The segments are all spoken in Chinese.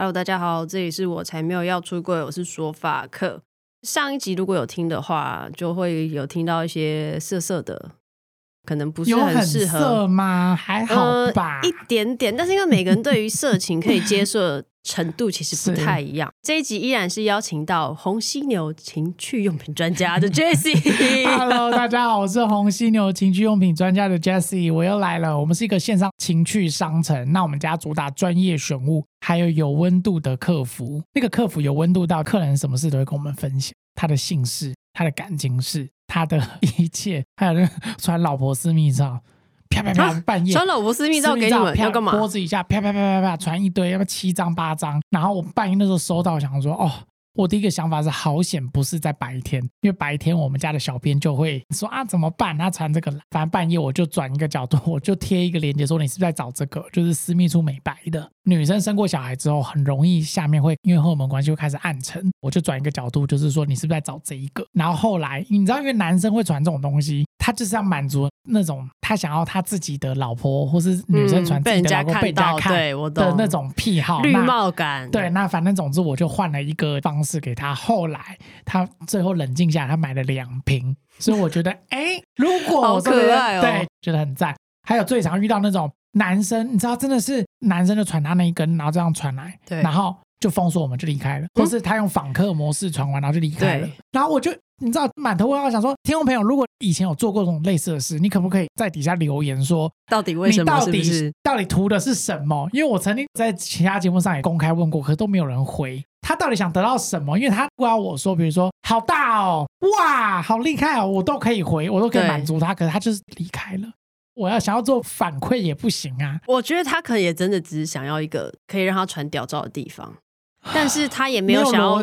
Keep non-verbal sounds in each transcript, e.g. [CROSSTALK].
Hello，大家好，这里是我才没有要出柜，我是说法克。上一集如果有听的话，就会有听到一些色色的，可能不是很适合很色吗？还好吧，呃，一点点。但是因为每个人对于色情可以接受。程度其实不太一样。这一集依然是邀请到红犀牛情趣用品专家的 [LAUGHS] Jessie。Hello，大家好，我是红犀牛情趣用品专家的 Jessie，我又来了。我们是一个线上情趣商城。那我们家主打专业选物，还有有温度的客服。那个客服有温度到客人什么事都会跟我们分享，他的姓氏、他的感情事、他的一切，还有那传老婆私密照。啪啪啪！半夜传老婆私密照给你们，要干嘛？脖子以下啪啪啪啪啪传一堆，要不七张八张。然后我半夜那时候收到，想说哦。我第一个想法是好险不是在白天，因为白天我们家的小编就会说啊怎么办？他传这个，[LAUGHS] 反正半夜我就转一个角度，我就贴一个链接说你是不是在找这个？就是私密处美白的。女生生过小孩之后很容易下面会因为荷尔蒙关系会开始暗沉，我就转一个角度，就是说你是不是在找这一个？然后后来你知道，因为男生会传这种东西，他就是要满足那种他想要他自己的老婆或是女生传自己的老婆被人家看的那种癖好，绿帽感。对，那反正总之我就换了一个方式给他。后来他最后冷静下来，他买了两瓶，所以我觉得，哎，如果我可爱哦，对，觉得很赞。还有最常遇到那种男生，你知道，真的是男生就传他那一根，然后这样传来，对，然后就封锁我们就离开了，或是他用访客模式传完，然后就离开了。然后我就你知道满头问号，想说，听众朋友，如果以前有做过这种类似的事，你可不可以在底下留言说，到底为什么？到底是是？到底图的是什么？因为我曾经在其他节目上也公开问过，可是都没有人回。他到底想得到什么？因为他不要我说，比如说好大哦，哇，好厉害哦，我都可以回，我都可以满足他。可是他就是离开了。我要想要做反馈也不行啊。我觉得他可能也真的只是想要一个可以让他传屌照的地方，[SIGHS] 但是他也没有想要，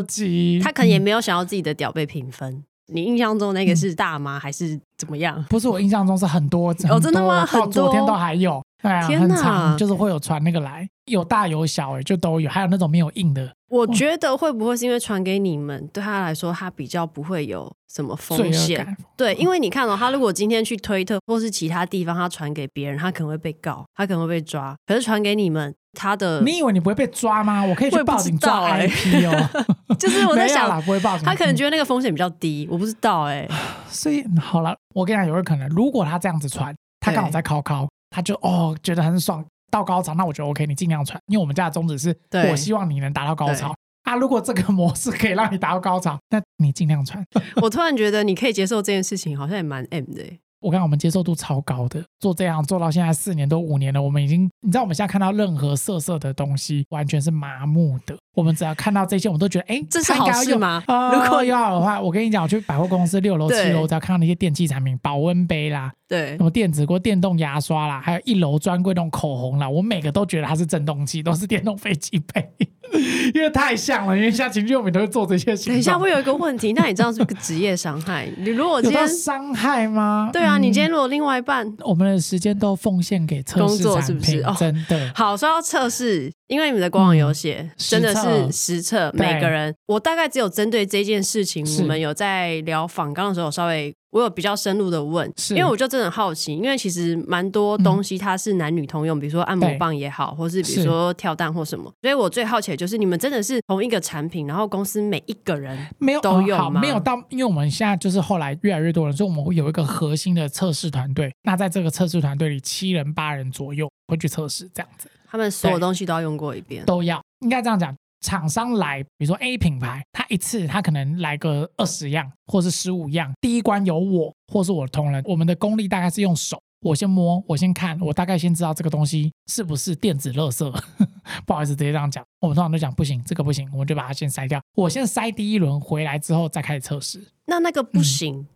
他可能也没有想要自己的屌被评分。嗯你印象中那个是大吗？嗯、还是怎么样？不是，我印象中是很多，很多哦，真的吗？到昨天都还有，对啊，天哪，很长，就是会有传那个来，有大有小，哎，就都有，还有那种没有印的。我觉得会不会是因为传给你们，对他来说，他比较不会有什么风险？对，因为你看哦，他如果今天去推特或是其他地方，他传给别人，他可能会被告，他可能会被抓。可是传给你们。他的，你以为你不会被抓吗？我可以去报警抓 IP 哦。[LAUGHS] 就是我在 [LAUGHS] 想，不会报警。他可能觉得那个风险比较低，我不知道哎、欸。[SIGHS] 所以好了，我跟你讲，有个可能，如果他这样子传，他刚好在考考，他就哦觉得很爽，到高潮，那我觉得 OK，你尽量传，因为我们家的宗旨是，我希望你能达到高潮啊。如果这个模式可以让你达到高潮，那你尽量传。[LAUGHS] 我突然觉得你可以接受这件事情，好像也蛮 M 的、欸。我看我们接受度超高的，做这样做到现在四年多五年了，我们已经，你知道我们现在看到任何色色的东西，完全是麻木的。我们只要看到这些，我们都觉得，哎，这是好事吗？呃、[LAUGHS] 如果要的话，我跟你讲，我去百货公司六楼、七楼，只要看到那些电器产品，保温杯啦，对，什么电子锅、电动牙刷啦，还有一楼专柜那种口红啦，我每个都觉得它是震动器，都是电动飞机杯。[LAUGHS] 因为太像了，因为像情趣用品都会做这些事情。等一下会有一个问题，那你知道是不是职业伤害？[LAUGHS] 你如果今天伤害吗？对啊，你今天如果另外一半，我们的时间都奉献给测试工作，是不是？哦，真的。好，说到测试，因为你们的官网有写，真的是实测，每个人。我大概只有针对这件事情，我们有在聊访刚的时候稍微。我有比较深入的问，因为我就真的很好奇，因为其实蛮多东西它是男女通用，嗯、比如说按摩棒也好，或是比如说跳蛋或什么，所以我最好奇的就是你们真的是同一个产品，然后公司每一个人没有都有吗？没有到，因为我们现在就是后来越来越多人，所以我们会有一个核心的测试团队。那在这个测试团队里，七人八人左右会去测试这样子，他们所有东西都要用过一遍，都要。应该这样讲。厂商来，比如说 A 品牌，他一次他可能来个二十样，或是十五样。第一关有我，或是我的同仁，我们的功力大概是用手，我先摸，我先看，我大概先知道这个东西是不是电子垃圾。[LAUGHS] 不好意思，直接这样讲，我们通常都讲不行，这个不行，我们就把它先筛掉。我先筛第一轮回来之后，再开始测试。那那个不行，嗯、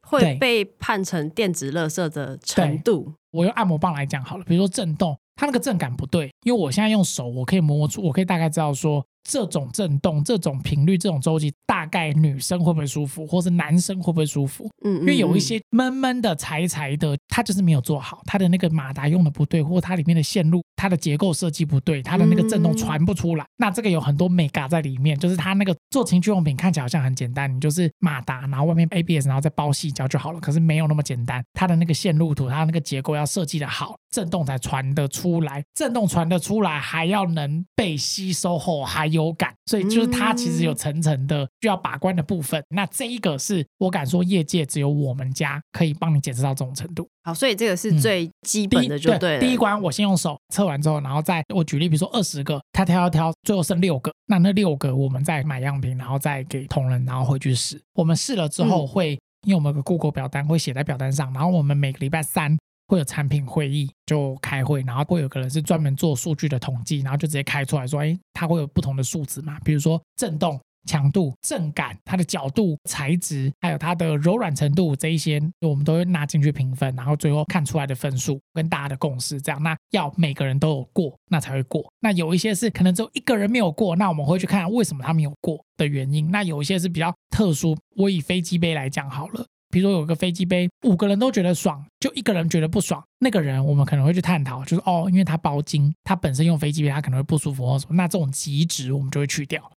会被判成电子垃圾的程度。我用按摩棒来讲好了，比如说震动。它那个震感不对，因为我现在用手，我可以摸出，我可以大概知道说这种震动、这种频率、这种周期，大概女生会不会舒服，或是男生会不会舒服？嗯，因为有一些闷闷的、柴柴的，它就是没有做好，它的那个马达用的不对，或它里面的线路、它的结构设计不对，它的那个震动传不出来。那这个有很多美嘎在里面，就是它那个做情趣用品看起来好像很简单，你就是马达，然后外面 ABS，然后再包细胶就好了。可是没有那么简单，它的那个线路图，它那个结构要设计的好，震动才传得出来，震动传得出来还要能被吸收后还有感，所以就是它其实有层层的需要把关的部分。那这一个是我敢说，业界只有我们家可以帮你检测到这种程度。好，所以这个是最基本的，就对，对。第一关我先用手测完之后，然后再我举例，比如说二十个，他挑挑挑，最后剩六个，那那六个我们再买样品，然后再给同仁，然后回去试。我们试了之后会，因为我们有个 Google 表单会写在表单上，然后我们每个礼拜三会有产品会议，就开会，然后会有个人是专门做数据的统计，然后就直接开出来说，哎，它会有不同的数值嘛，比如说震动。强度、震感、它的角度、材质，还有它的柔软程度，这一些我们都会纳进去评分，然后最后看出来的分数跟大家的共识，这样那要每个人都有过，那才会过。那有一些是可能只有一个人没有过，那我们会去看为什么他没有过的原因。那有一些是比较特殊，我以飞机杯来讲好了，比如说有个飞机杯，五个人都觉得爽，就一个人觉得不爽，那个人我们可能会去探讨，就是哦，因为他包金，他本身用飞机杯他可能会不舒服或什么，那这种极值我们就会去掉。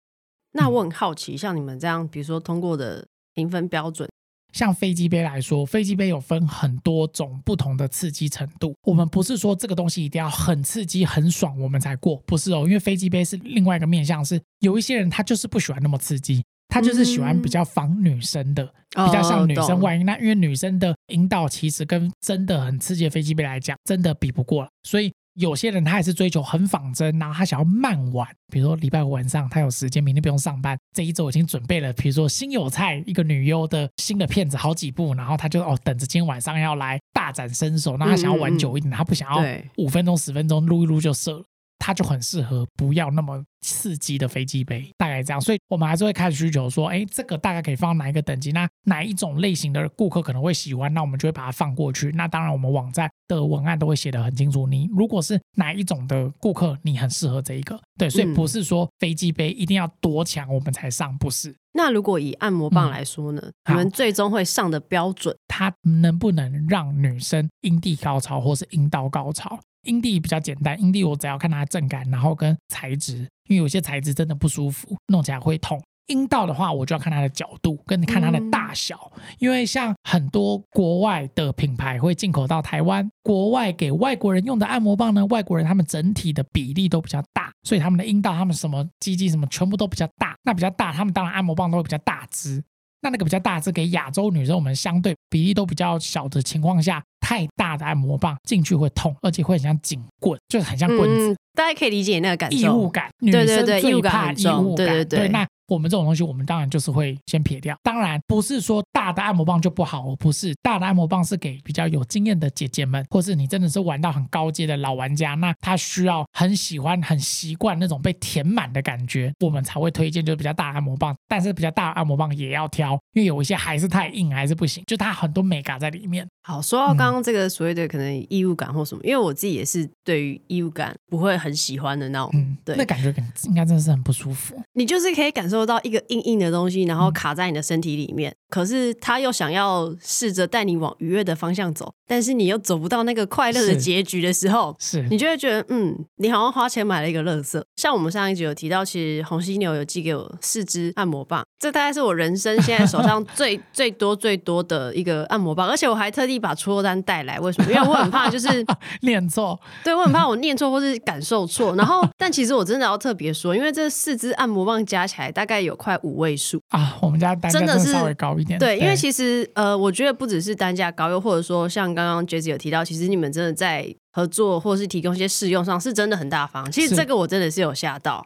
那我很好奇，像你们这样，比如说通过的评分标准，像飞机杯来说，飞机杯有分很多种不同的刺激程度。我们不是说这个东西一定要很刺激、很爽我们才过，不是哦。因为飞机杯是另外一个面向，是有一些人他就是不喜欢那么刺激，他就是喜欢比较仿女生的，嗯、比较像女生外阴。那因为女生的阴道其实跟真的很刺激的飞机杯来讲，真的比不过了，所以。有些人他也是追求很仿真，然后他想要慢玩，比如说礼拜五晚上他有时间，明天不用上班，这一周已经准备了，比如说新有菜一个女优的新的片子好几部，然后他就哦等着今天晚上要来大展身手，那他想要玩久一点，嗯、他不想要五分钟十分钟撸一撸就射了。它就很适合不要那么刺激的飞机杯，大概这样，所以我们还是会开始需求说，哎，这个大概可以放哪一个等级？那哪一种类型的顾客可能会喜欢？那我们就会把它放过去。那当然，我们网站的文案都会写得很清楚。你如果是哪一种的顾客，你很适合这一个，对，所以不是说飞机杯一定要多强我们才上，不是。那如果以按摩棒来说呢？嗯、你们最终会上的标准，它能不能让女生阴蒂高潮或是阴道高潮？阴蒂比较简单，阴蒂我只要看它的震感，然后跟材质，因为有些材质真的不舒服，弄起来会痛。阴道的话，我就要看它的角度，跟你看它的大小，嗯、因为像很多国外的品牌会进口到台湾，国外给外国人用的按摩棒呢，外国人他们整体的比例都比较大，所以他们的阴道、他们什么鸡鸡什么全部都比较大，那比较大，他们当然按摩棒都会比较大支。那那个比较大，是给亚洲女生，我们相对比例都比较小的情况下，太大的按摩棒进去会痛，而且会很像警棍，就是很像棍子。嗯，大家可以理解那个感受，异物感，女生最怕异物感，对对对，那。我们这种东西，我们当然就是会先撇掉。当然不是说大的按摩棒就不好，不是大的按摩棒是给比较有经验的姐姐们，或是你真的是玩到很高阶的老玩家，那他需要很喜欢、很习惯那种被填满的感觉，我们才会推荐就是比较大的按摩棒。但是比较大的按摩棒也要挑，因为有一些还是太硬，还是不行，就它很多美感在里面。好，说到刚刚这个所谓的可能异物感或什么，嗯、因为我自己也是对于异物感不会很喜欢的那种，嗯，对，那感觉应该真的是很不舒服。你就是可以感受到一个硬硬的东西，然后卡在你的身体里面，嗯、可是他又想要试着带你往愉悦的方向走，但是你又走不到那个快乐的结局的时候，是，是你就会觉得，嗯，你好像花钱买了一个乐色。像我们上一集有提到，其实红犀牛有寄给我四支按摩棒，这大概是我人生现在手上 [LAUGHS] 最最多最多的一个按摩棒，而且我还特地把出货单带来，为什么？因为我很怕就是 [LAUGHS] 念错，对，我很怕我念错或是感受错。然后，但其实我真的要特别说，因为这四支按摩棒加起来大概有快五位数啊，我们家单价真的是稍微高一点。对，因为其实呃，我觉得不只是单价高，又或者说像刚刚 Jessie 有提到，其实你们真的在合作或是提供一些试用上是真的很大方。其实这个我真的是有吓到，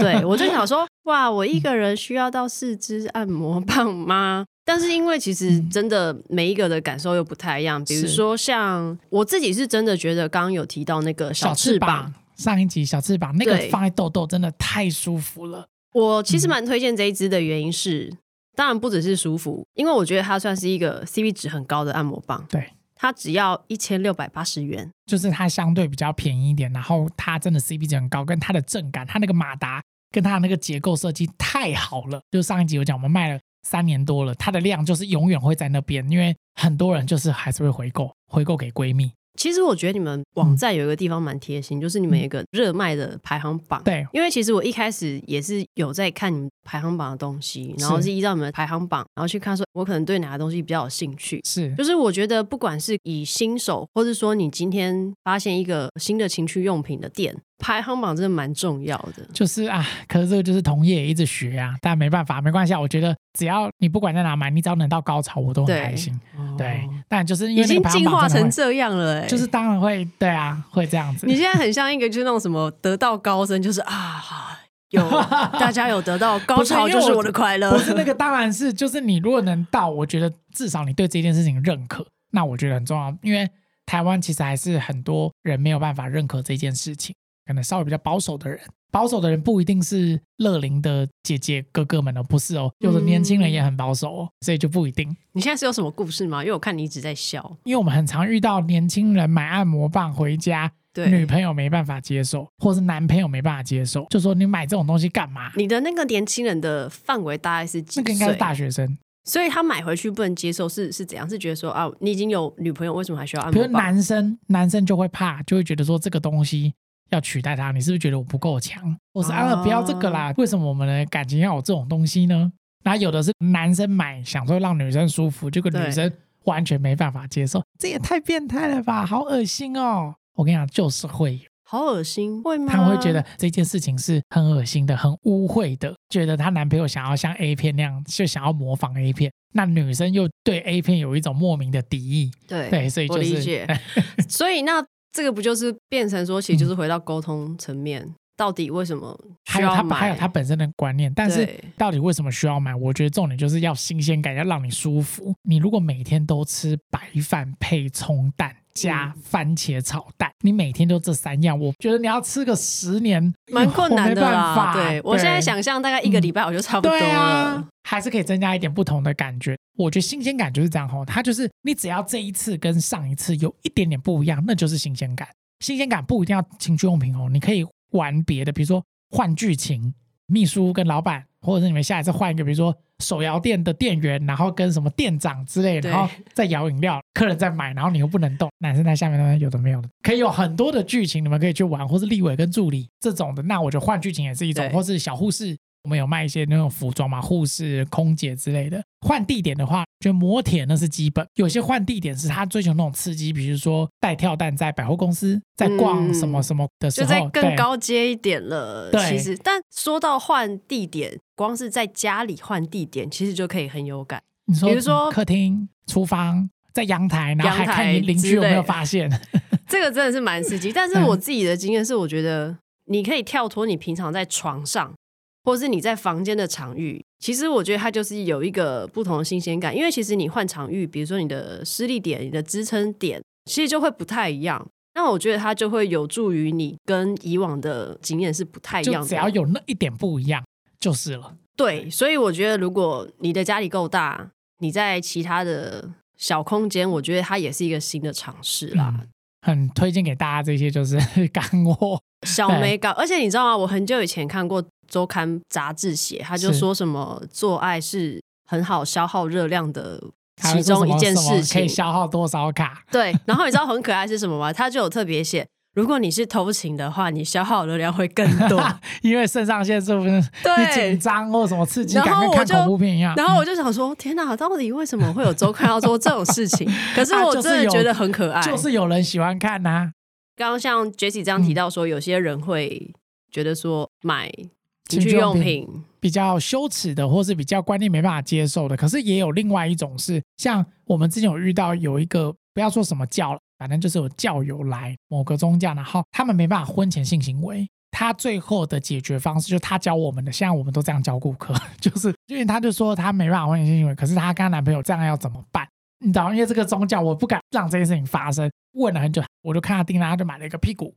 对，我就想说，哇，我一个人需要到四支按摩棒吗？但是因为其实真的每一个的感受又不太一样，比如说像我自己是真的觉得刚刚有提到那个小翅膀，小翅膀上一集小翅膀那个放在痘痘真的太舒服了。我其实蛮推荐这一支的原因是，嗯、当然不只是舒服，因为我觉得它算是一个 CP 值很高的按摩棒。对，它只要一千六百八十元，就是它相对比较便宜一点，然后它真的 CP 值很高，跟它的震感，它那个马达。跟它的那个结构设计太好了。就上一集有讲，我们卖了三年多了，它的量就是永远会在那边，因为很多人就是还是会回购，回购给闺蜜。其实我觉得你们网站有一个地方蛮贴心，嗯、就是你们有一个热卖的排行榜。对，因为其实我一开始也是有在看你们排行榜的东西，然后是依照你们的排行榜，然后去看说，我可能对哪个东西比较有兴趣。是，就是我觉得不管是以新手，或是说你今天发现一个新的情趣用品的店。排行榜真的蛮重要的，就是啊，可是这个就是同业一直学啊，但没办法，没关系啊。我觉得只要你不管在哪买，你只要能到高潮，我都很开心。对，对，但就是因为已经进化成这样了，欸，就是当然会，对啊，会这样子。你现在很像一个就是那种什么得道高僧，就是啊，有 [LAUGHS] 大家有得到高潮就是我的快乐。不是那个，当然是就是你如果能到，我觉得至少你对这件事情认可，那我觉得很重要，因为台湾其实还是很多人没有办法认可这件事情。可能稍微比较保守的人，保守的人不一定是乐龄的姐姐哥哥们哦，不是哦，有的年轻人也很保守哦，所以就不一定。你现在是有什么故事吗？因为我看你一直在笑。因为我们很常遇到年轻人买按摩棒回家，对女朋友没办法接受，或是男朋友没办法接受，就说你买这种东西干嘛？你的那个年轻人的范围大概是几个应该是大学生，所以他买回去不能接受是是怎样？是觉得说啊，你已经有女朋友，为什么还需要按摩棒？比如男生，男生就会怕，就会觉得说这个东西。要取代他，你是不是觉得我不够强？我说啊，不要这个啦！为什么我们的感情要有这种东西呢？然后有的是男生买，想说让女生舒服，结果女生完全没办法接受，这也太变态了吧，好恶心哦！我跟你讲，就是会好恶心，会吗？他们会觉得这件事情是很恶心的，很污秽的，觉得她男朋友想要像 A 片那样，就想要模仿 A 片，那女生又对 A 片有一种莫名的敌意，对对，所以就是，我理解，[LAUGHS] 所以那。这个不就是变成说，其实就是回到沟通层面，嗯、到底为什么需要买？还有他，还有他本身的观念，但是到底为什么需要买？我觉得重点就是要新鲜感，要让你舒服。你如果每天都吃白饭配葱蛋加番茄炒蛋，嗯、你每天都这三样，我觉得你要吃个十年蛮困难的啦。对，对我现在想象大概一个礼拜我就差不多了。嗯啊、还是可以增加一点不同的感觉。我觉得新鲜感就是这样吼，它就是你只要这一次跟上一次有一点点不一样，那就是新鲜感。新鲜感不一定要情趣用品哦，你可以玩别的，比如说换剧情，秘书跟老板，或者是你们下一次换一个，比如说手摇店的店员，然后跟什么店长之类的，然后再摇饮料，客人再买，然后你又不能动，男生在下面那边有的没有的，可以有很多的剧情，你们可以去玩，或是立委跟助理这种的，那我觉得换剧情也是一种，或是小护士。我们有卖一些那种服装嘛，护士、空姐之类的。换地点的话，就摩铁那是基本。有些换地点是他追求那种刺激，比如说带跳蛋在百货公司，在逛什么什么的时候，嗯、就在更高阶一点了。对，其实，但说到换地点，光是在家里换地点，其实就可以很有感。你说，比如说客厅、厨房，在阳台，然后还看你邻居有没有发现。[LAUGHS] 这个真的是蛮刺激。[LAUGHS] 但是我自己的经验是，我觉得你可以跳脱你平常在床上。或是你在房间的场域，其实我觉得它就是有一个不同的新鲜感，因为其实你换场域，比如说你的施力点、你的支撑点，其实就会不太一样。那我觉得它就会有助于你跟以往的经验是不太一样的。只要有那一点不一样就是了。对，所以我觉得如果你的家里够大，你在其他的小空间，我觉得它也是一个新的尝试啦。嗯，很推荐给大家这些就是 [LAUGHS] 干货小美感，而且你知道吗？我很久以前看过。周刊杂志写，他就说什么做爱是很好消耗热量的其中一件事情，可以消耗多少卡？对，然后你知道很可爱是什么吗？他就有特别写，如果你是偷情的话，你消耗的量会更多，[LAUGHS] 因为肾上腺素不是紧张或什么刺激感，跟看恐怖片一样。然后我就想说，天哪，到底为什么会有周刊要做这种事情？[LAUGHS] 可是我真的觉得很可爱，就是有人喜欢看呐、啊。刚刚像 Jessie 这样提到说，有些人会觉得说买。情趣用品比较羞耻的，或是比较观念没办法接受的，可是也有另外一种是，像我们之前有遇到有一个，不要说什么教了，反正就是有教友来某个宗教，然后他们没办法婚前性行为，他最后的解决方式就是他教我们的，现在我们都这样教顾客，[LAUGHS] 就是因为他就说他没办法婚前性行为，可是他跟他男朋友这样要怎么办？你知道，因为这个宗教我不敢让这件事情发生，问了很久，我就看他订单，他就买了一个屁股，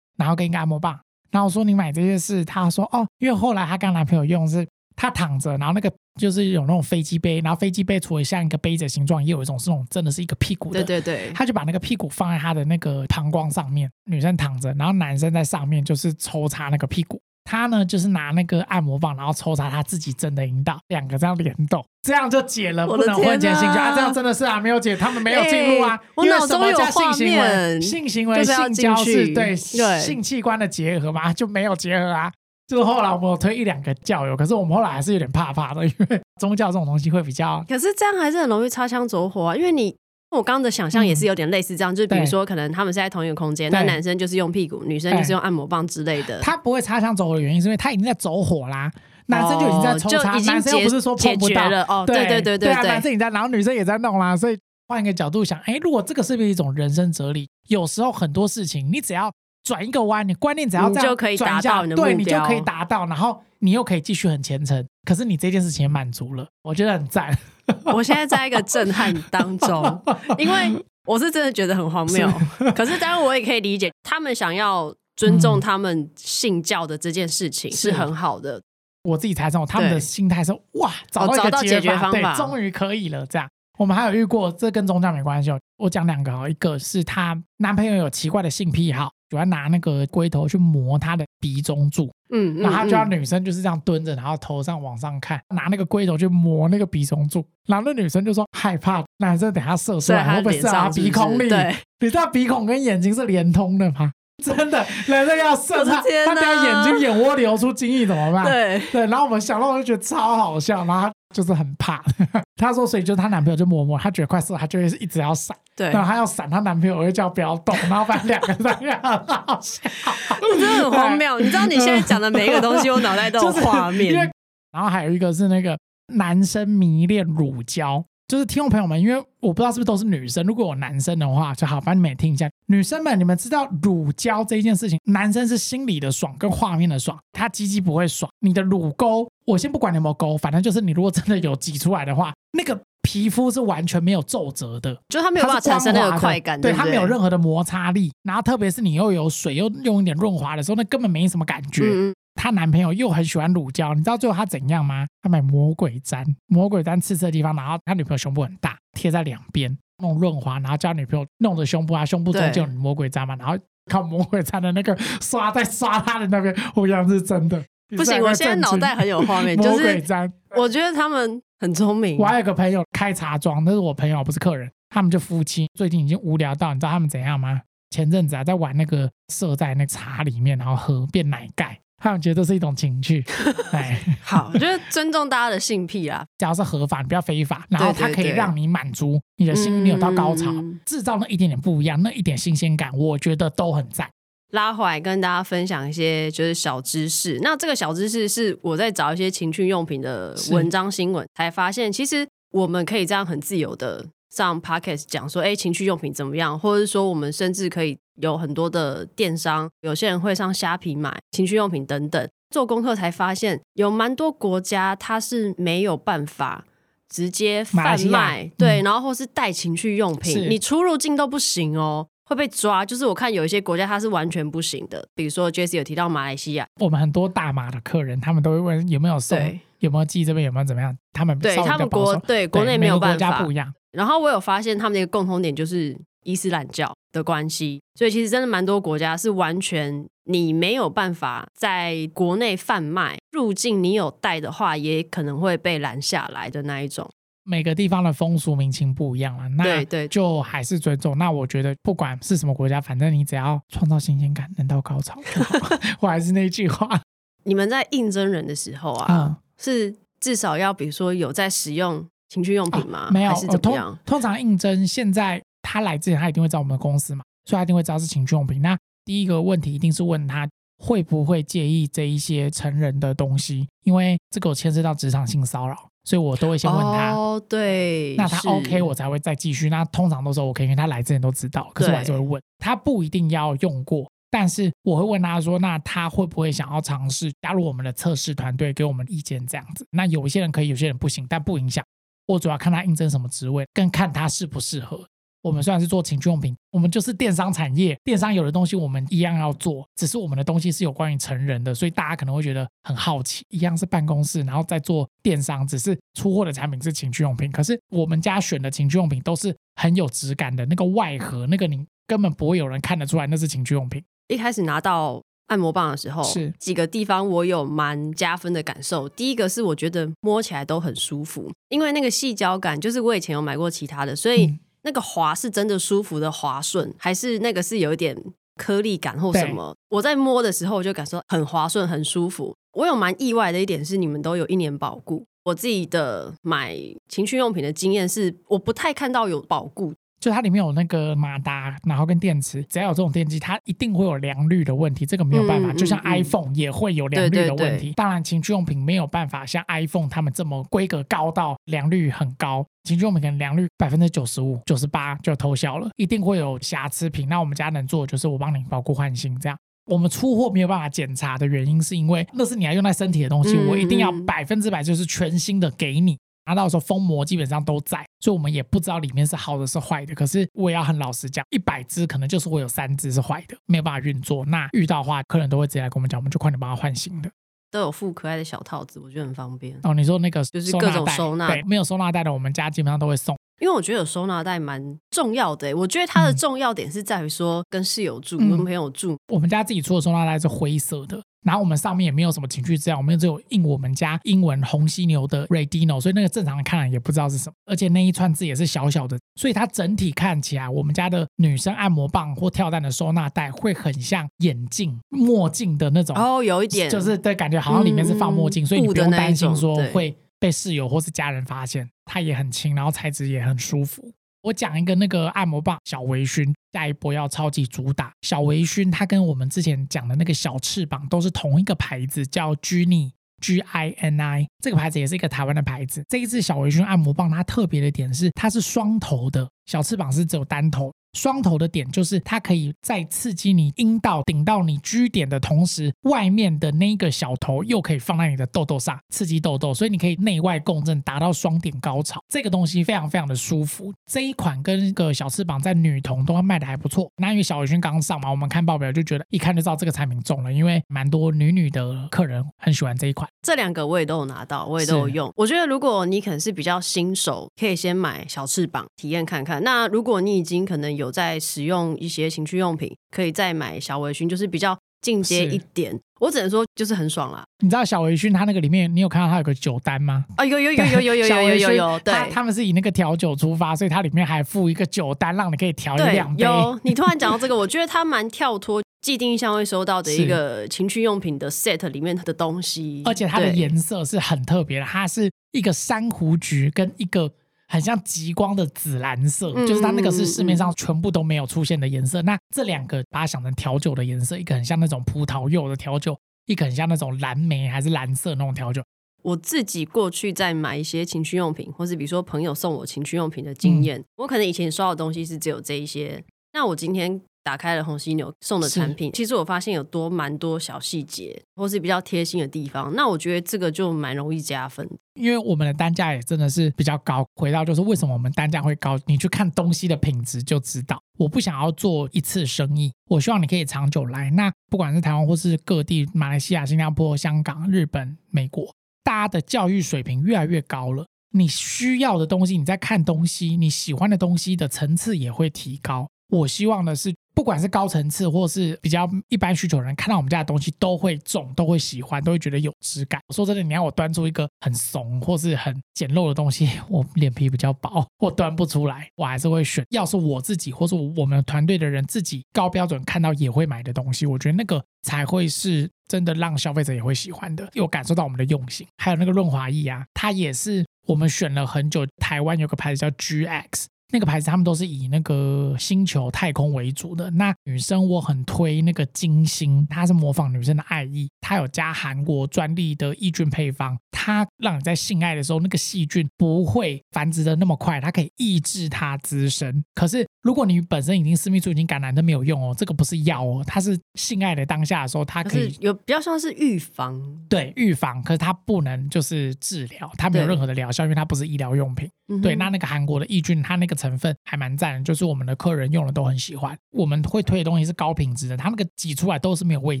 然后跟一个按摩棒。然后说你买这些是，他说哦，因为后来他跟男朋友用是，他躺着，然后那个就是有那种飞机杯，然后飞机杯除了像一个杯子形状，也有一种是那种真的是一个屁股的，对对对，他就把那个屁股放在他的那个膀胱上面，女生躺着，然后男生在上面就是抽插那个屁股，他呢就是拿那个按摩棒，然后抽插他自己真的阴道，两个这样联动，[LAUGHS] 这样就解了不能婚前性行为啊！这样真的是啊，没有解，他们没有进入啊。欸、因为什么叫性行为？性行为、性交是对性器官的结合嘛，就没有结合啊。就是后来我们有推一两个教友，可是我们后来还是有点怕怕的，因为宗教这种东西会比较……可是这样还是很容易擦枪走火啊，因为你。我刚刚的想象也是有点类似这样，嗯、就是比如说，可能他们是在同一个空间，那男生就是用屁股，女生就是用按摩棒之类的。他不会擦枪走火的原因，是因为他已经在走火啦，男生就已经在抽插，哦、男生又不是说碰不到了哦。对对对对对，男生也在，然后女生也在弄啦。所以换一个角度想，哎，如果这个是不是一种人生哲理？有时候很多事情，你只要转一个弯，你观念只要这样就可以达到你的目标，对，你就可以达到，然后你又可以继续很虔诚。可是你这件事情也满足了，我觉得很赞。[LAUGHS] 我现在在一个震撼当中，[LAUGHS] 因为。我是真的觉得很荒谬，是可是当然我也可以理解，他们想要尊重他们信教的这件事情是很好的。我自己猜中，他们的心态是哇，找到一个解，找到解决方法，终于可以了。这样，我们还有遇过，这跟宗教没关系哦。我讲两个哦，一个是她男朋友有奇怪的性癖好。喜欢拿那个龟头去磨他的鼻中柱，嗯，然后他就让女生就是这样蹲着，然后头上往上看，拿那个龟头去磨那个鼻中柱，然后那女生就说害怕男生等下射出来会不会射他鼻孔里？对，你知道鼻孔跟眼睛是连通的吗？[LAUGHS] 真的，男生要射他，他等下眼睛眼窝流出精液怎么办？对对，然后我们想到我就觉得超好笑，然后。就是很怕，[LAUGHS] 她说，所以就她男朋友就摸摸，她觉得快死了，她就会一直要闪，对，然后她要闪，她男朋友会叫不要动，然后把两个人这样好笑，[LAUGHS] 真的很荒谬。你知道你现在讲的每一个东西，我脑袋都有画面。[LAUGHS] 然后还有一个是那个男生迷恋乳胶。就是听众朋友们，因为我不知道是不是都是女生，如果有男生的话就好，反正你们也听一下。女生们，你们知道乳胶这一件事情，男生是心里的爽跟画面的爽，他鸡鸡不会爽。你的乳沟，我先不管你有没有沟，反正就是你如果真的有挤出来的话，那个皮肤是完全没有皱褶的，就它没有办法产生那个快感，对，它没有任何的摩擦力。然后特别是你又有水又用一点润滑的时候，那根本没什么感觉。嗯她男朋友又很喜欢乳胶，你知道最后他怎样吗？他买魔鬼毡，魔鬼毡刺刺的地方，然后他女朋友胸部很大，贴在两边弄润滑，然后叫女朋友弄着胸部啊，胸部中间有魔鬼毡嘛，然后靠魔鬼毡的那个刷在刷他的那边，好像是真的。不行，我现在脑袋很有画面，[LAUGHS] 魔鬼毡。我觉得他们很聪明。我还有个朋友开茶庄，那是我朋友，不是客人。他们就夫妻，最近已经无聊到，你知道他们怎样吗？前阵子啊，在玩那个射在那茶里面，然后喝变奶盖。他们觉得这是一种情趣，[LAUGHS] 哎，好，我觉得尊重大家的性癖啊，[LAUGHS] 只要是合法，不要非法，然后它可以让你满足你的心，你有到高潮，制造那一点点不一样，那一点新鲜感，我觉得都很赞。拉回来跟大家分享一些就是小知识，那这个小知识是我在找一些情趣用品的文章新闻才发现，其实我们可以这样很自由的。上 Podcast 讲说，哎，情趣用品怎么样？或者是说，我们甚至可以有很多的电商，有些人会上虾皮买情趣用品等等。做功课才发现，有蛮多国家它是没有办法直接贩卖，对，然后或是带情趣用品，是你出入境都不行哦，会被抓。就是我看有一些国家它是完全不行的，比如说 Jessie 有提到马来西亚，我们很多大马的客人，他们都会问有没有送，有没有寄，这边有没有怎么样？他们对他们国对国内没有办法，不一样。然后我有发现他们的一个共同点就是伊斯兰教的关系，所以其实真的蛮多国家是完全你没有办法在国内贩卖，入境你有带的话也可能会被拦下来的那一种。每个地方的风俗民情不一样了，那对，就还是尊重。那我觉得不管是什么国家，反正你只要创造新鲜感，能到高潮就好。[LAUGHS] 我还是那句话，你们在应征人的时候啊，嗯、是至少要比如说有在使用。情趣用品吗？哦、没有，还是怎么样？通通常应征，现在他来之前，他一定会找我们的公司嘛，所以他一定会知道是情趣用品。那第一个问题一定是问他会不会介意这一些成人的东西，因为这个有牵涉到职场性骚扰，所以我都会先问他。哦，对，那他 OK，我才会再继续。那通常都是 OK，因为他来之前都知道，可是我还是会问他不一定要用过，但是我会问他说，那他会不会想要尝试加入我们的测试团队，给我们意见这样子？那有一些人可以，有些人不行，但不影响。我主要看他应征什么职位，更看他适不适合。我们虽然是做情趣用品，我们就是电商产业，电商有的东西我们一样要做，只是我们的东西是有关于成人的，所以大家可能会觉得很好奇。一样是办公室，然后再做电商，只是出货的产品是情趣用品，可是我们家选的情趣用品都是很有质感的，那个外盒，那个你根本不会有人看得出来那是情趣用品。一开始拿到按摩棒的时候，是几个地方我有蛮加分的感受。第一个是我觉得摸起来都很舒服，因为那个细胶感，就是我以前有买过其他的，所以那个滑是真的舒服的滑顺，还是那个是有一点颗粒感或什么？我在摸的时候我就感受很滑顺，很舒服。我有蛮意外的一点是，你们都有一年保固。我自己的买情趣用品的经验是，我不太看到有保固。就它里面有那个马达，然后跟电池，只要有这种电机，它一定会有良率的问题，这个没有办法。嗯、就像 iPhone 也会有良率的问题。对对对，当然，情趣用品没有办法像 iPhone 他们这么规格高到良率很高。情趣用品可能良率百分之九十五、九十八就偷销了，一定会有瑕疵品。那我们家能做的就是我帮你保固换新，这样。我们出货没有办法检查的原因，是因为那是你要用在身体的东西，嗯、我一定要百分之百就是全新的给你。拿到的时候，封膜基本上都在，所以我们也不知道里面是好的是坏的。可是我也要很老实讲，一百只可能就是会有三只是坏的，没有办法运作。那遇到的话，客人都会直接来跟我们讲，我们就快点帮他换新的。都有附可爱的小套子，我觉得很方便。哦，你说那个就是各种收纳，对，没有收纳袋的，我们家基本上都会送。因为我觉得有收纳袋蛮重要的，我觉得它的重要点是在于说跟室友住，嗯、跟朋友住。我们家自己出的收纳袋是灰色的。然后我们上面也没有什么情绪资料，我们只有印我们家英文红犀牛的 Redino，所以那个正常人看来也不知道是什么，而且那一串字也是小小的，所以它整体看起来，我们家的女生按摩棒或跳蛋的收纳袋会很像眼镜、墨镜的那种哦，有一点，就是对，感觉好像里面是放墨镜，嗯、所以你不用担心说会被室友或是家人发现，它也很轻，然后材质也很舒服。我讲一个那个按摩棒小微醺，下一波要超级主打小微醺，它跟我们之前讲的那个小翅膀都是同一个牌子，叫 Gini G I N I，这个牌子也是一个台湾的牌子。这一次小微醺按摩棒，它特别的点是它是双头的，小翅膀是只有单头。双头的点就是它可以在刺激你阴道顶到你 G 点的同时，外面的那一个小头又可以放在你的痘痘上，刺激痘痘，所以你可以内外共振，达到双点高潮。这个东西非常非常的舒服。这一款跟个小翅膀在女童都卖的还不错。那因为小微醺刚上嘛，我们看报表就觉得一看就知道这个产品中了，因为蛮多女女的客人很喜欢这一款。这两个我也都有拿到，我也都有用。我觉得如果你可能是比较新手，可以先买小翅膀体验看看。那如果你已经可能有在使用一些情趣用品，可以再买小围裙，就是比较进阶一点。我只能说就是很爽啦。你知道小围裙它那个里面，你有看到它有个酒单吗？啊，有有有有有有有有有有。[LAUGHS] 对，他们是以那个调酒出发，所以它里面还附一个酒单，让你可以调一两杯。有，你突然讲到这个，我觉得它蛮跳脱既定印象会收到的一个情趣用品的 set 里面的东西，而且它的颜色是很特别的，它是一个珊瑚橘跟一个。很像极光的紫蓝色，就是它那个是市面上全部都没有出现的颜色。嗯、那这两个把它想成调酒的颜色，一个很像那种葡萄柚的调酒，一个很像那种蓝莓还是蓝色那种调酒。我自己过去在买一些情趣用品，或是比如说朋友送我情趣用品的经验，嗯、我可能以前收到的东西是只有这一些。那我今天。打开了红犀牛送的产品，其实我发现有多蛮多小细节，或是比较贴心的地方。那我觉得这个就蛮容易加分，因为我们的单价也真的是比较高。回到就是为什么我们单价会高，你去看东西的品质就知道。我不想要做一次生意，我希望你可以长久来。那不管是台湾或是各地，马来西亚、新加坡、香港、日本、美国，大家的教育水平越来越高了，你需要的东西，你在看东西，你喜欢的东西的层次也会提高。我希望的是。不管是高层次或是比较一般需求人，看到我们家的东西都会中，都会喜欢，都会觉得有质感。说真的，你要我端出一个很怂或是很简陋的东西，[LAUGHS] 我脸皮比较薄，我端不出来。我还是会选，要是我自己或是我们团队的人自己高标准看到也会买的东西，我觉得那个才会是真的让消费者也会喜欢的，有感受到我们的用心。还有那个润滑液啊，它也是我们选了很久，台湾有个牌子叫 GX。那个牌子，他们都是以那个星球太空为主的。那女生我很推那个金星，它是模仿女生的爱意，它有加韩国专利的抑菌配方，它让你在性爱的时候那个细菌不会繁殖的那么快，它可以抑制它滋生。可是如果你本身已经私密处已经感染都没有用哦，这个不是药哦，它是性爱的当下的时候，它可以有比较像是预防，对，预防，可是它不能就是治疗，它没有任何的疗效，因为它不是医疗用品。对，那那个韩国的抑菌，它那个成分还蛮赞的，就是我们的客人用了都很喜欢。我们会推的东西是高品质的，它那个挤出来都是没有味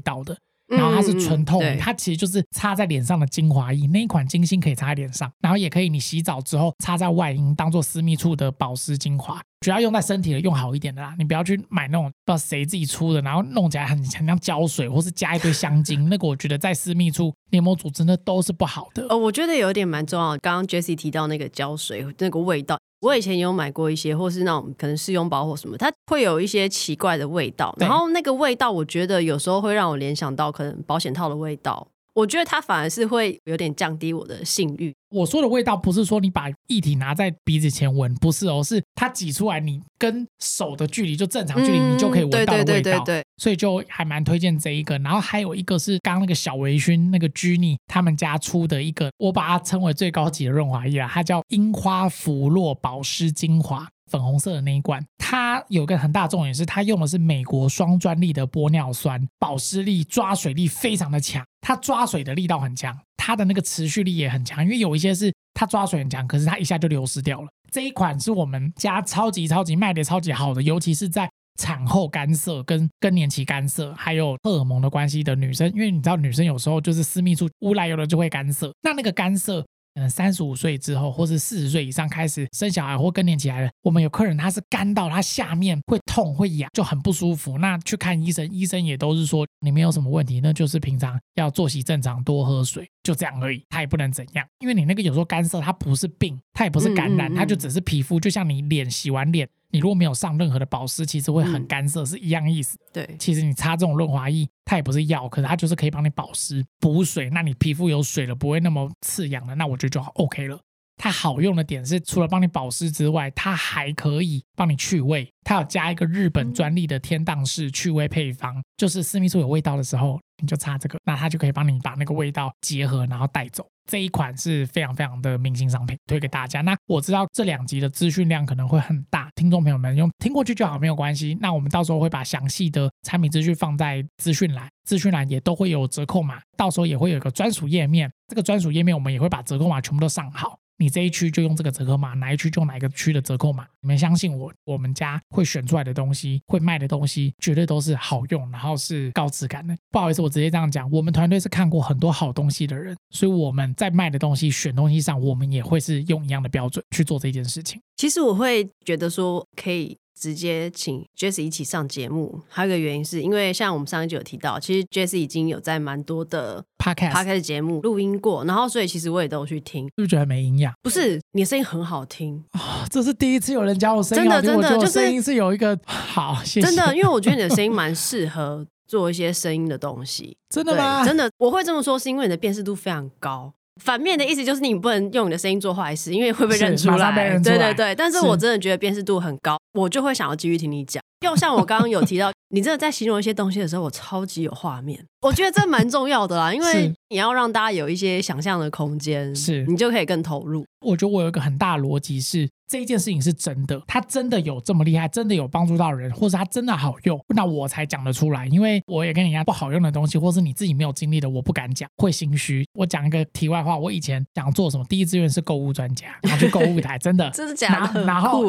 道的。然后它是纯透明，它其实就是擦在脸上的精华液。那一款金星可以擦在脸上，然后也可以你洗澡之后擦在外阴，当做私密处的保湿精华。主要用在身体的，用好一点的啦。你不要去买那种不知道谁自己出的，然后弄起来很很像胶水，或是加一堆香精。那个我觉得在私密处黏膜组织那都是不好的。哦，我觉得有一点蛮重要。刚刚 Jessie 提到那个胶水那个味道，我以前有买过一些，或是那种可能试用包或什么，它会有一些奇怪的味道。然后那个味道，我觉得有时候会让我联想到可能保险套的味道。我觉得它反而是会有点降低我的性欲。我说的味道不是说你把液体拿在鼻子前闻，不是哦，是它挤出来，你跟手的距离就正常距离，嗯、你就可以闻到的味道。对对对对对。所以就还蛮推荐这一个。然后还有一个是刚刚那个小微醺那个 Genie 他们家出的一个，我把它称为最高级的润滑液啊，它叫樱花芙洛保湿精华。粉红色的那一罐，它有个很大重点是，它用的是美国双专利的玻尿酸，保湿力、抓水力非常的强。它抓水的力道很强，它的那个持续力也很强。因为有一些是它抓水很强，可是它一下就流失掉了。这一款是我们家超级超级卖的超级好的，尤其是在产后干涩、跟更年期干涩，还有荷尔蒙的关系的女生，因为你知道女生有时候就是私密处乌来有的就会干涩，那那个干涩。嗯，三十五岁之后，或是四十岁以上开始生小孩或更年期来了，我们有客人他是干到他下面会痛会痒，就很不舒服。那去看医生，医生也都是说你没有什么问题，那就是平常要作息正常，多喝水，就这样而已。他也不能怎样，因为你那个有时候干涩，它不是病，它也不是感染，它就只是皮肤，就像你脸洗完脸。你如果没有上任何的保湿，其实会很干涩，是一样意思。对，其实你擦这种润滑液，它也不是药，可是它就是可以帮你保湿补水。那你皮肤有水了，不会那么刺痒了，那我觉得就 OK 了。它好用的点是，除了帮你保湿之外，它还可以帮你去味。它有加一个日本专利的天荡式去味配方，就是私密处有味道的时候，你就擦这个，那它就可以帮你把那个味道结合，然后带走。这一款是非常非常的明星商品，推给大家。那我知道这两集的资讯量可能会很大，听众朋友们用听过去就好，没有关系。那我们到时候会把详细的产品资讯放在资讯栏，资讯栏也都会有折扣码，到时候也会有一个专属页面。这个专属页面我们也会把折扣码全部都上好。你这一区就用这个折扣码，哪一区就哪一个区的折扣码。你们相信我，我们家会选出来的东西，会卖的东西，绝对都是好用，然后是高质感的。不好意思，我直接这样讲，我们团队是看过很多好东西的人，所以我们在卖的东西、选东西上，我们也会是用一样的标准去做这件事情。其实我会觉得说可以。直接请 Jessie 一起上节目，还有一个原因是因为像我们上一集有提到，其实 Jessie 已经有在蛮多的 podcast podcast 节目录音过，然后所以其实我也都有去听，是不是觉得没营养？不是，你的声音很好听啊、哦！这是第一次有人教我声音，真的真的就是声音是有一个好，谢谢。真的，因为我觉得你的声音蛮适合做一些声音的东西。[LAUGHS] 真的吗？真的，我会这么说是因为你的辨识度非常高。反面的意思就是你不能用你的声音做坏事，因为会被认出来。出来对对对，但是我真的觉得辨识度很高，我就会想要继续听你讲。又像我刚刚有提到，你真的在形容一些东西的时候，我超级有画面。我觉得这蛮重要的啦，因为你要让大家有一些想象的空间，是你就可以更投入。我觉得我有一个很大的逻辑是，这一件事情是真的，它真的有这么厉害，真的有帮助到人，或者它真的好用，那我才讲得出来。因为我也跟你一样，不好用的东西，或是你自己没有经历的，我不敢讲，会心虚。我讲一个题外话，我以前想做什么，第一志愿是购物专家，然后去购物台，真的，这是假的，然后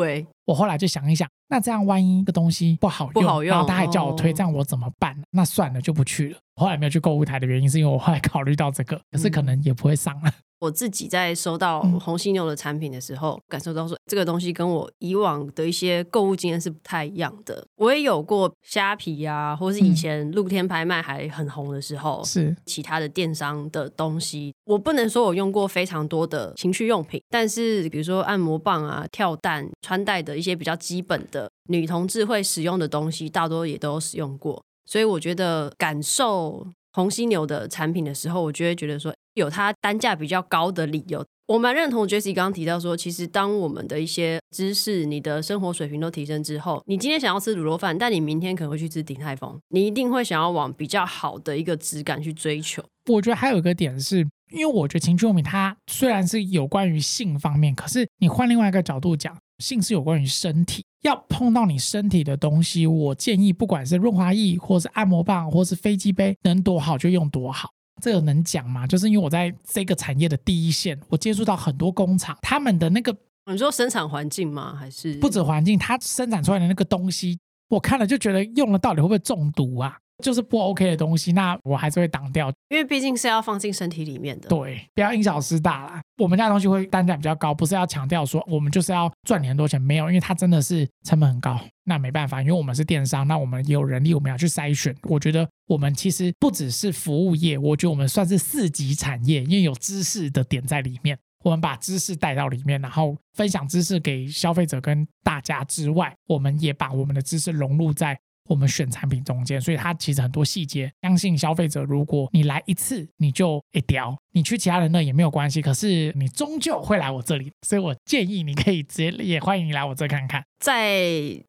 我后来就想一想，那这样万一一个东西不好用，不好用，然后他还叫我推，这样我怎么办？那算了，就不去了。后来没有去购物台的原因，是因为我后来考虑到这个，可是可能也不会上了。我自己在收到红犀牛的产品的时候，嗯、感受到说这个东西跟我以往的一些购物经验是不太一样的。我也有过虾皮啊，或是以前露天拍卖还很红的时候，是、嗯、其他的电商的东西。我不能说我用过非常多的情趣用品，但是比如说按摩棒啊、跳蛋、穿戴的一些比较基本的女同志会使用的东西，大多也都使用过。所以我觉得感受红犀牛的产品的时候，我就会觉得说有它单价比较高的理由。我蛮认同 Jessie 刚刚提到说，其实当我们的一些知识、你的生活水平都提升之后，你今天想要吃卤肉饭，但你明天可能会去吃鼎泰丰，你一定会想要往比较好的一个质感去追求。我觉得还有一个点是，因为我觉得情趣用品它虽然是有关于性方面，可是你换另外一个角度讲，性是有关于身体。要碰到你身体的东西，我建议不管是润滑液，或是按摩棒，或是飞机杯，能多好就用多好。这个能讲吗？就是因为我在这个产业的第一线，我接触到很多工厂，他们的那个，你说生产环境吗？还是不止环境，它生产出来的那个东西，我看了就觉得用了到底会不会中毒啊？就是不 OK 的东西，那我还是会挡掉，因为毕竟是要放进身体里面的。对，不要因小失大啦。我们家的东西会单价比较高，不是要强调说我们就是要赚你很多钱，没有，因为它真的是成本很高。那没办法，因为我们是电商，那我们也有人力，我们要去筛选。我觉得我们其实不只是服务业，我觉得我们算是四级产业，因为有知识的点在里面。我们把知识带到里面，然后分享知识给消费者跟大家之外，我们也把我们的知识融入在我们选产品中间。所以它其实很多细节，相信消费者，如果你来一次你就一屌，你去其他人那也没有关系。可是你终究会来我这里，所以我建议你可以直接也欢迎你来我这看看。在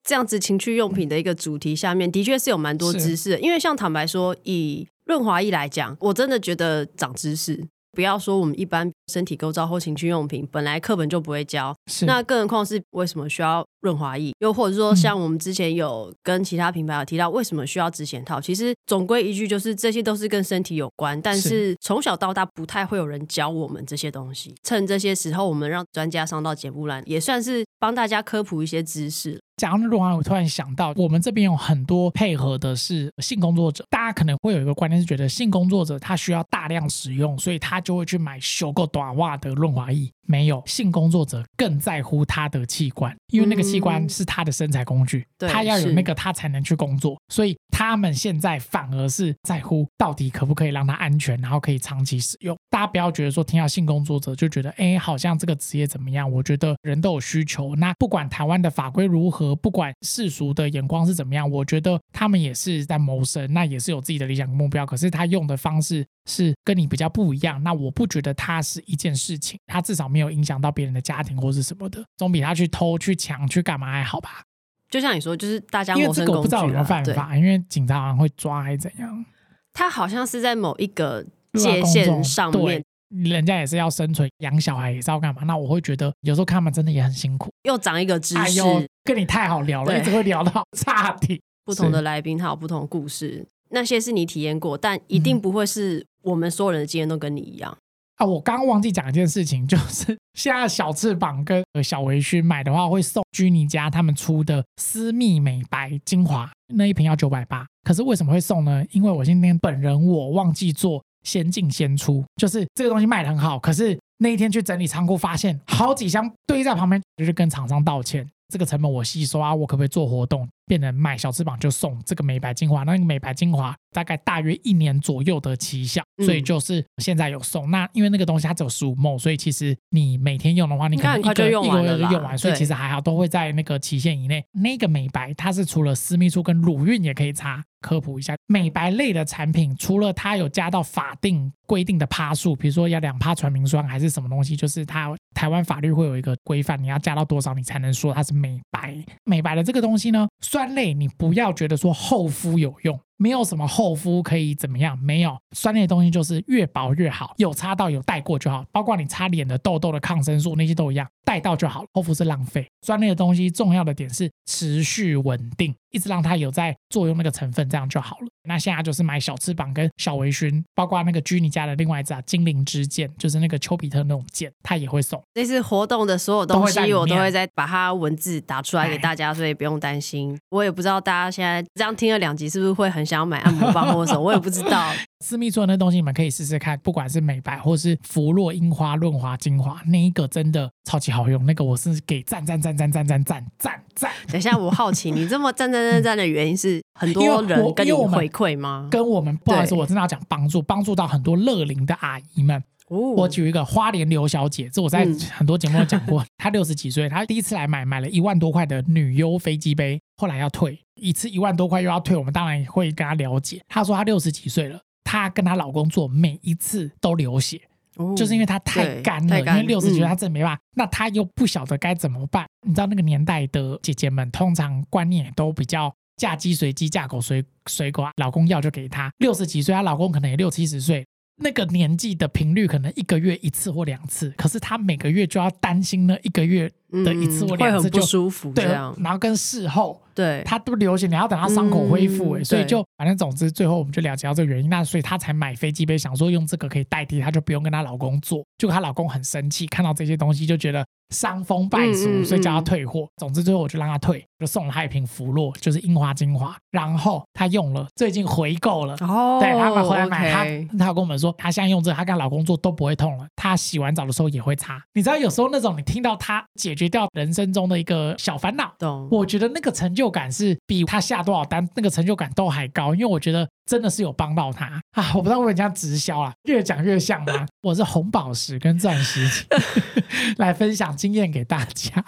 这样子情趣用品的一个主题下面，的确是有蛮多知识的。因为像坦白说，以润滑液来讲，我真的觉得长知识。不要说我们一般身体构造或情趣用品，本来课本就不会教，那更何况是为什么需要润滑液？又或者说，像我们之前有跟其他品牌有提到，为什么需要指险套？其实总归一句，就是这些都是跟身体有关，但是从小到大不太会有人教我们这些东西。趁这些时候，我们让专家上到节目栏，也算是帮大家科普一些知识。讲到润滑，我突然想到，我们这边有很多配合的是性工作者，大家可能会有一个观念是觉得性工作者他需要大量使用，所以他就会去买修够短袜的润滑液。没有，性工作者更在乎他的器官，因为那个器官是他的身材工具，嗯、他要有那个他才能去工作，所以他们现在反而是在乎到底可不可以让他安全，然后可以长期使用。大家不要觉得说听到性工作者就觉得，哎，好像这个职业怎么样？我觉得人都有需求。那不管台湾的法规如何，不管世俗的眼光是怎么样，我觉得他们也是在谋生，那也是有自己的理想目标。可是他用的方式是跟你比较不一样，那我不觉得他是一件事情，他至少没有影响到别人的家庭或是什么的，总比他去偷、去抢、去干嘛还好吧？就像你说，就是大家因为这个我不知道有没有犯法，对因为警察好像会抓还是怎样？他好像是在某一个界限上面，人家也是要生存，养小孩也是要干嘛？那我会觉得有时候看他们真的也很辛苦。又长一个知识，哎呦，跟你太好聊了，对一直会聊到差题。不同的来宾他有不同的故事，那些是你体验过，但一定不会是我们所有人的经验都跟你一样。嗯啊，我刚刚忘记讲一件事情，就是现在小翅膀跟小微醺买的话，会送居尼家他们出的私密美白精华，那一瓶要九百八。可是为什么会送呢？因为我今天本人我忘记做先进先出，就是这个东西卖得很好，可是那一天去整理仓库，发现好几箱堆在旁边，就是跟厂商道歉，这个成本我吸收啊，我可不可以做活动？变成买小翅膀就送这个美白精华，那个美白精华大概大约一年左右的期效，所以就是现在有送。嗯、那因为那个东西它只有十五 ml，所以其实你每天用的话，你可能一个就用完了，一个月就用完，所以其实还好，都会在那个期限以内。那个美白它是除了私密处跟乳晕也可以擦。科普一下，美白类的产品，除了它有加到法定规定的趴数，比如说要两趴传明酸还是什么东西，就是它台湾法律会有一个规范，你要加到多少，你才能说它是美白。美白的这个东西呢，酸类你不要觉得说厚敷有用。没有什么厚敷可以怎么样，没有酸类的东西就是越薄越好，有擦到有带过就好，包括你擦脸的痘痘的抗生素那些都一样，带到就好了，厚敷是浪费。酸类的东西重要的点是持续稳定，一直让它有在作用那个成分，这样就好了。那现在就是买小翅膀跟小微醺，包括那个居妮家的另外一只啊精灵之剑，就是那个丘比特那种剑，它也会送。这次活动的所有东西我都会再把它文字打出来给大家，所以不用担心。我也不知道大家现在这样听了两集是不是会很想要买按摩棒或者什么，我也不知道。[LAUGHS] 私密处的那东西你们可以试试看，不管是美白或是芙洛樱花润滑精华，那一个真的超级好用，那个我是给赞赞赞赞赞赞赞赞赞。等一下，我好奇你这么赞赞赞赞的原因是很多人跟你回馈吗？跟我们不好意思，我真的要讲帮助，帮助到很多乐龄的阿姨们。哦、我举一个花莲刘小姐，这我在很多节目都讲过，嗯、她六十几岁，她第一次来买，买了一万多块的女优飞机杯，后来要退一次一万多块又要退，我们当然会跟她了解。她说她六十几岁了，她跟她老公做每一次都流血，哦、就是因为她太干了，因为六十几岁她真没办法，嗯、那她又不晓得该怎么办。你知道那个年代的姐姐们通常观念都比较嫁鸡随鸡，嫁狗随随狗，老公要就给她。六十几岁，她老公可能也六七十岁。那个年纪的频率可能一个月一次或两次，可是她每个月就要担心那，一个月的一次或两次就不舒服，对，然后跟事后。对，他都流血，你要等他伤口恢复，哎、嗯，所以就反正总之最后我们就了解到这个原因，那所以他才买飞机杯，想说用这个可以代替，他就不用跟她老公做。结果她老公很生气，看到这些东西就觉得伤风败俗，所以叫他退货。总之最后我就让他退，就送了他一瓶芙洛，就是樱花精华，然后他用了，最近回购了。哦，对，他回来买他他跟我们说，他现在用这个，他跟她老公做都不会痛了，他洗完澡的时候也会擦。你知道有时候那种你听到他解决掉人生中的一个小烦恼，懂？我觉得那个成就感是比。他下多少单，那个成就感都还高，因为我觉得真的是有帮到他啊！我不知道为什么直销啊，越讲越像吗？[LAUGHS] 我是红宝石跟钻石 [LAUGHS] 来分享经验给大家。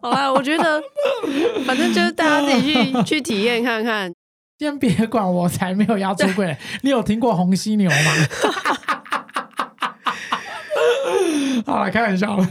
好啦，我觉得反正就是大家自己去去体验看看。先别管我，才没有要出柜。[LAUGHS] 你有听过红犀牛吗？好了，开玩笑了。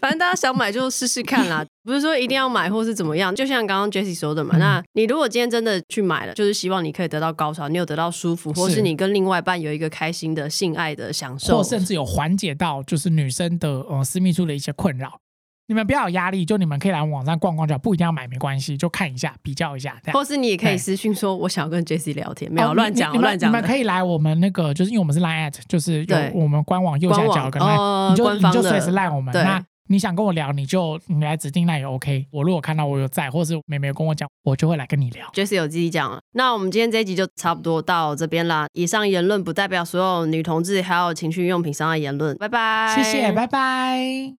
反正大家想买就试试看啦，[LAUGHS] 不是说一定要买或是怎么样。就像刚刚 Jessie 说的嘛，嗯、那你如果今天真的去买了，就是希望你可以得到高潮，你有得到舒服，或是你跟另外一半有一个开心的性爱的享受，或甚至有缓解到就是女生的呃私密处的一些困扰。你们不要有压力，就你们可以来网站逛逛，就不一定要买，没关系，就看一下比较一下。或是你也可以私信说，我想要跟 Jessie 聊天，没有乱讲乱讲。你们可以来我们那个，就是因为我们是 Line at，就是有我们官网右下角跟 Line，呃、你就你就随时赖我们。那你想跟我聊，你就你来指定那也 OK。我如果看到我有在，或是妹妹有跟我讲，我就会来跟你聊。Jessie 有自己讲了。那我们今天这一集就差不多到这边啦。以上言论不代表所有女同志还有情趣用品商的言论。拜拜，谢谢，拜拜。